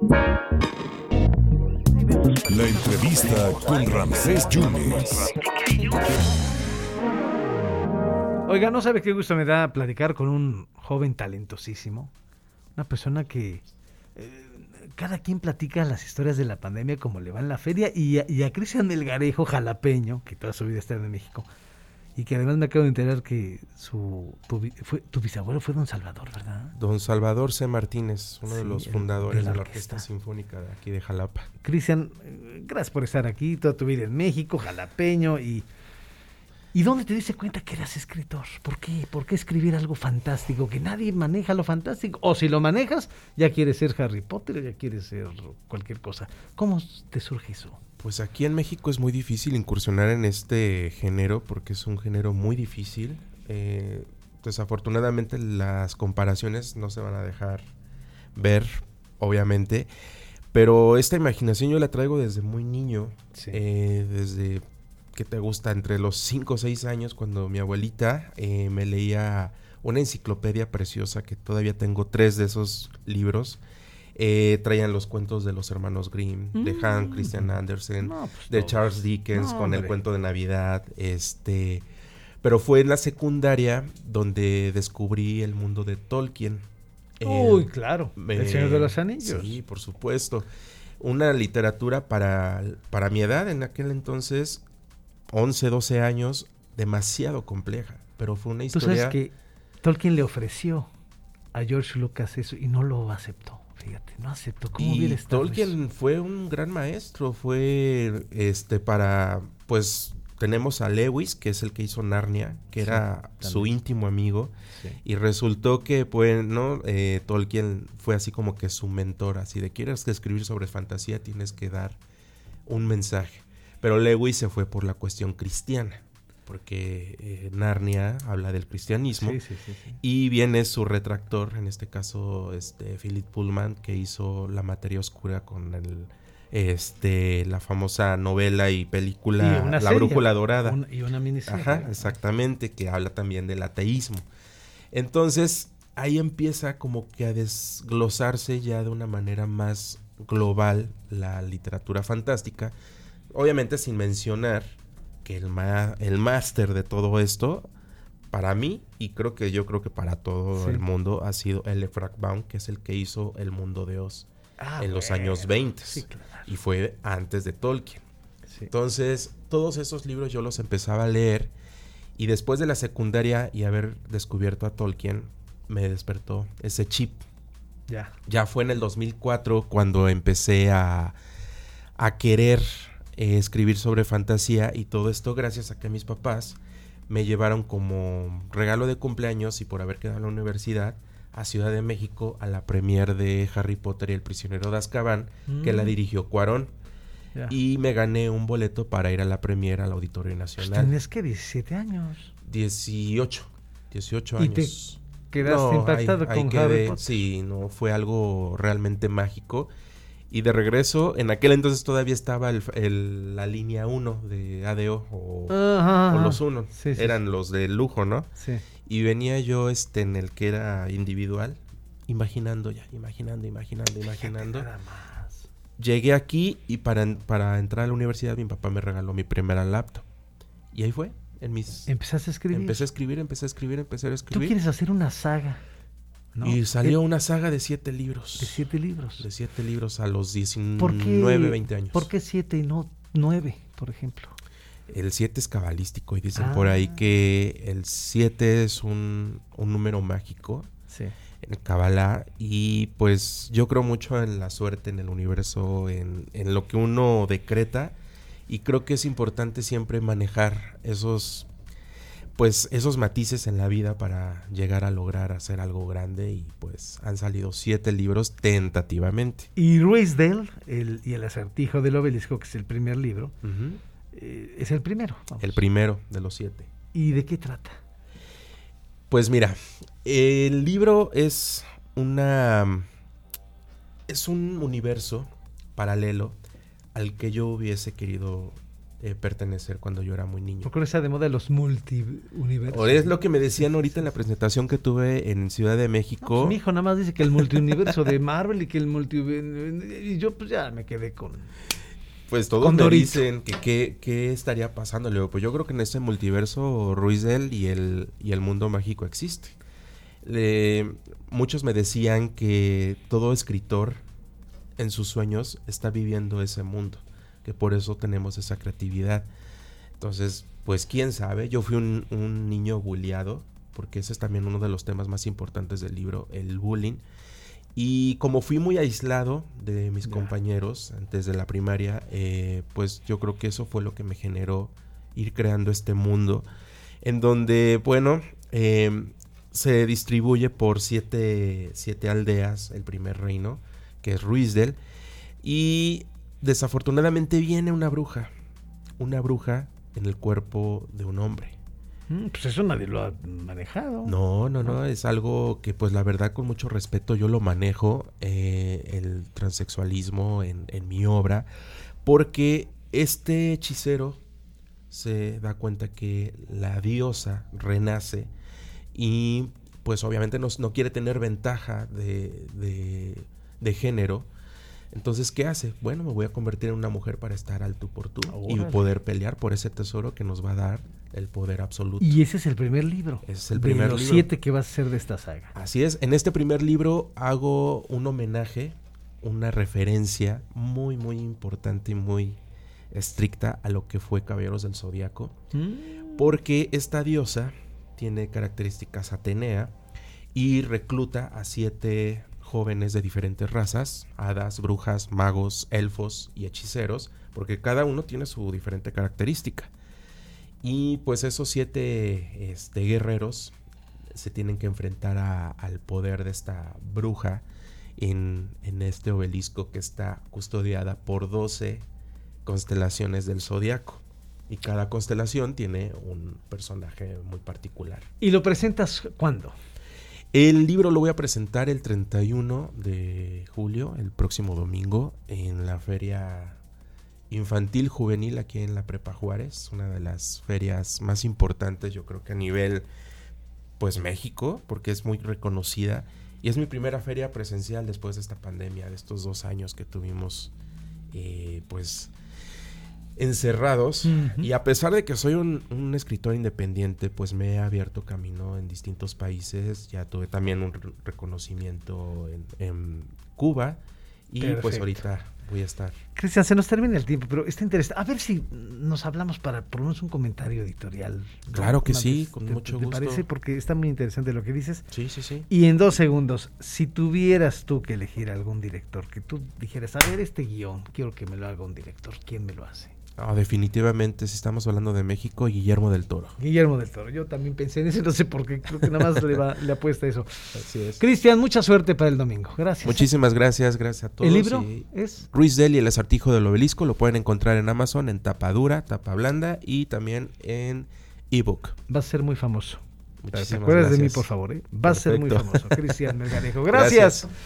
La entrevista con Ramsés Yunes. Oiga, no sabe qué gusto me da platicar con un joven talentosísimo, una persona que eh, cada quien platica las historias de la pandemia como le va en la feria y a, y a Cristian jalapeño, que toda su vida está en México, y que además me acabo de enterar que su tu, fue, tu bisabuelo fue Don Salvador, ¿verdad? Don Salvador C. Martínez, uno de los fundadores de la de la orquesta. Orquesta Sinfónica de aquí de Jalapa. Cristian, gracias por estar aquí, toda tu vida en México, jalapeño y... ¿Y dónde te diste cuenta que eras escritor? ¿Por qué? ¿Por qué escribir algo fantástico? Que nadie maneja lo fantástico. O si lo manejas, ya quieres ser Harry Potter o ya quieres ser cualquier cosa. ¿Cómo te surge eso? Pues aquí en México es muy difícil incursionar en este género porque es un género muy difícil. Eh, desafortunadamente las comparaciones no se van a dejar ver, obviamente. Pero esta imaginación yo la traigo desde muy niño. Sí. eh, desde que te gusta, entre los 5 o 6 años, cuando mi abuelita eh, me leía una enciclopedia preciosa, que todavía tengo tres de esos libros. Eh, traían los cuentos de los hermanos Grimm, de Hans Christian Andersen, No, pues, de. Charles Dickens No, con el cuento de Navidad, este, pero fue en la secundaria donde descubrí el mundo de Tolkien. Uy, claro. El Señor de los Anillos. Sí, por supuesto. Una literatura para, para mi edad en aquel entonces, 11, 12 años, demasiado compleja, pero fue una Tú historia sabes que Tolkien le ofreció a George Lucas eso y no lo aceptó. Fíjate, no aceptó. ¿Cómo Y Tolkien fue un gran maestro, fue este para pues tenemos a Lewis, que es el que hizo Narnia, que Sí, era su íntimo amigo, Sí. y resultó que pues no Eh, Tolkien fue así como que su mentor, así de quieres que escribir sobre fantasía tienes que dar un mensaje. Pero Lewis se fue por la cuestión cristiana, porque eh, Narnia habla del cristianismo. Sí, sí, sí. Y viene su retractor, en este caso, este Philip Pullman, que hizo La materia oscura con el este la famosa novela y película Y La serie, brújula dorada. y una miniserie. Ajá, exactamente, que habla también del ateísmo. Entonces, ahí empieza como que a desglosarse ya de una manera más global la literatura fantástica. Obviamente sin mencionar que el, ma- el máster de todo esto, para mí, y creo que yo creo que para todo Sí. el mundo, ha sido L. Frank Baum, que es el que hizo El Mundo de Oz Ah, en los bueno. años 20. Sí, claro. Y fue antes de Tolkien. Sí. Entonces, todos esos libros yo los empezaba a leer y después de la secundaria y haber descubierto a Tolkien, me despertó ese chip. Ya. Ya fue en el 2004 cuando empecé a, a querer eh, escribir sobre fantasía y todo esto gracias a que mis papás me llevaron como regalo de cumpleaños y por haber quedado en la universidad a Ciudad de México a la premier de Harry Potter y el prisionero de Azkaban que la Mm. dirigió Cuarón y me gané un boleto para ir a la premier al Auditorio Pues Nacional. tenés que 17 años. 18, 18 Y te años. Quedaste impactado ahí- ahí con quedé, Harry Potter. Sí, no, fue algo realmente mágico. Y de regreso, en aquel entonces todavía estaba el- el- la línea 1 de ADO o, Ajá, o ajá. los 1. Sí, sí, Eran los de lujo, ¿no? Sí. Y venía yo este, en el que era individual, imaginando ya, imaginando, imaginando, imaginando. Nada más. Llegué aquí y para, para entrar a la universidad mi papá me regaló mi primera laptop. Y ahí fue, en mis... Empezaste a escribir. Empecé a escribir, empecé a escribir, empecé a Tú escribir. quieres hacer una saga. ¿No? Y salió Eh, una saga de siete libros. de siete libros. De siete libros a los 19, ¿Por qué, 20 años. ¿Por qué siete y no nueve, por ejemplo? El 7 es cabalístico y dicen Ah. por ahí que el 7 es un, un número mágico Sí. en Kabbalah y pues yo creo mucho en la suerte, en el universo, en, en lo que uno decreta y creo que es importante siempre manejar esos pues esos matices en la vida para llegar a lograr hacer algo grande y pues han salido siete libros tentativamente. Y Ruizdale el, y el acertijo del obelisco, que es el primer libro, eh, es el primero. vamos. El primero de los siete. ¿Y de qué trata? Pues mira, el libro es una. Es un universo paralelo al que yo hubiese querido eh, pertenecer cuando yo era muy niño. ¿Por qué no está de moda los multiuniversos? Es lo que me decían ahorita en la presentación que tuve en Ciudad de México. Pues mi hijo nada más dice que el multiuniverso de Marvel y que el multi... Y yo pues ya me quedé con... Pues todos Con me Dorito. dicen que qué, qué estaría pasando. Le digo, pues yo creo que en este multiverso Ruizel y el, y el mundo mágico existe. Muchos me decían que todo escritor en sus sueños está viviendo ese mundo, que por eso tenemos esa creatividad. Entonces, pues quién sabe, yo fui un, un niño bulliado, porque ese es también uno de los temas más importantes del libro, el bullying. Y como fui muy aislado de mis compañeros antes de la primaria, eh, pues yo creo que eso fue lo que me generó ir creando este mundo, en donde, bueno, eh, se distribuye por siete, siete aldeas el primer reino, que es Ruizdel, y desafortunadamente viene una bruja, una bruja en el cuerpo de un hombre. Mm, Pues eso nadie lo ha manejado. No, no, no, es algo que pues la verdad con mucho respeto yo lo manejo, eh, el transexualismo en, en mi obra, porque este hechicero se da cuenta que la diosa renace y pues obviamente no, no quiere tener ventaja de, de- de género. Entonces, ¿qué hace? Bueno, me voy a convertir en una mujer para estar al tú por tú y poder pelear por ese tesoro que nos va a dar el poder absoluto. Y ese es el primer libro. Ese es el de primer los libro. siete que vas a hacer de esta saga. Así es, en este primer libro hago un homenaje, una referencia muy, muy importante y muy estricta a lo que fue Caballeros del Zodiaco, Mm. porque esta diosa tiene características Atenea y recluta a siete jóvenes de diferentes razas, hadas, brujas, magos, elfos y hechiceros, porque cada uno tiene su diferente característica. Y pues esos siete este, guerreros se tienen que enfrentar al poder de esta bruja en, en este obelisco que está custodiada por 12 constelaciones del zodiaco. Y cada constelación tiene un personaje muy particular. ¿Y lo presentas cuándo? El libro lo voy a presentar el 31 de julio, el próximo domingo, en la feria infantil juvenil aquí en la Prepa Juárez, una de las ferias más importantes yo creo que a nivel pues México, porque es muy reconocida. Y es mi primera feria presencial después de esta pandemia, de estos dos años que tuvimos eh, pues encerrados y a pesar de que soy un, un escritor independiente, pues me he abierto camino en distintos países. Ya tuve también un re- reconocimiento en, en Cuba. Y pues ahorita voy a estar. Cristian, se nos termina el tiempo, pero está interesante. A ver si nos hablamos para por lo menos un comentario editorial. Claro que sí, vez, con ¿te- mucho te gusto. parece? Porque está muy interesante lo que dices. Sí, sí, sí. Y en dos segundos, si tuvieras tú que elegir algún director, que tú dijeras, a ver, este guion, quiero que me lo haga un director, ¿quién me lo hace? Definitivamente, si estamos hablando de México, Guillermo del Toro. Guillermo del Toro. Yo también pensé en eso, no sé por qué, creo que nada más le, va, le apuesta eso. Así es. Cristian, mucha suerte para el domingo. Gracias. Muchísimas gracias, gracias a todos. ¿El libro es? Ruiz Del y el acertijo del obelisco lo pueden encontrar en Amazon en tapa dura, tapa blanda y también en ebook. Va a ser muy famoso. ¿Te Muchísimas acuerdas de mí, gracias. por favor? eh? Va a ser muy Perfecto. famoso. Cristian Melgarejo. Gracias. Gracias.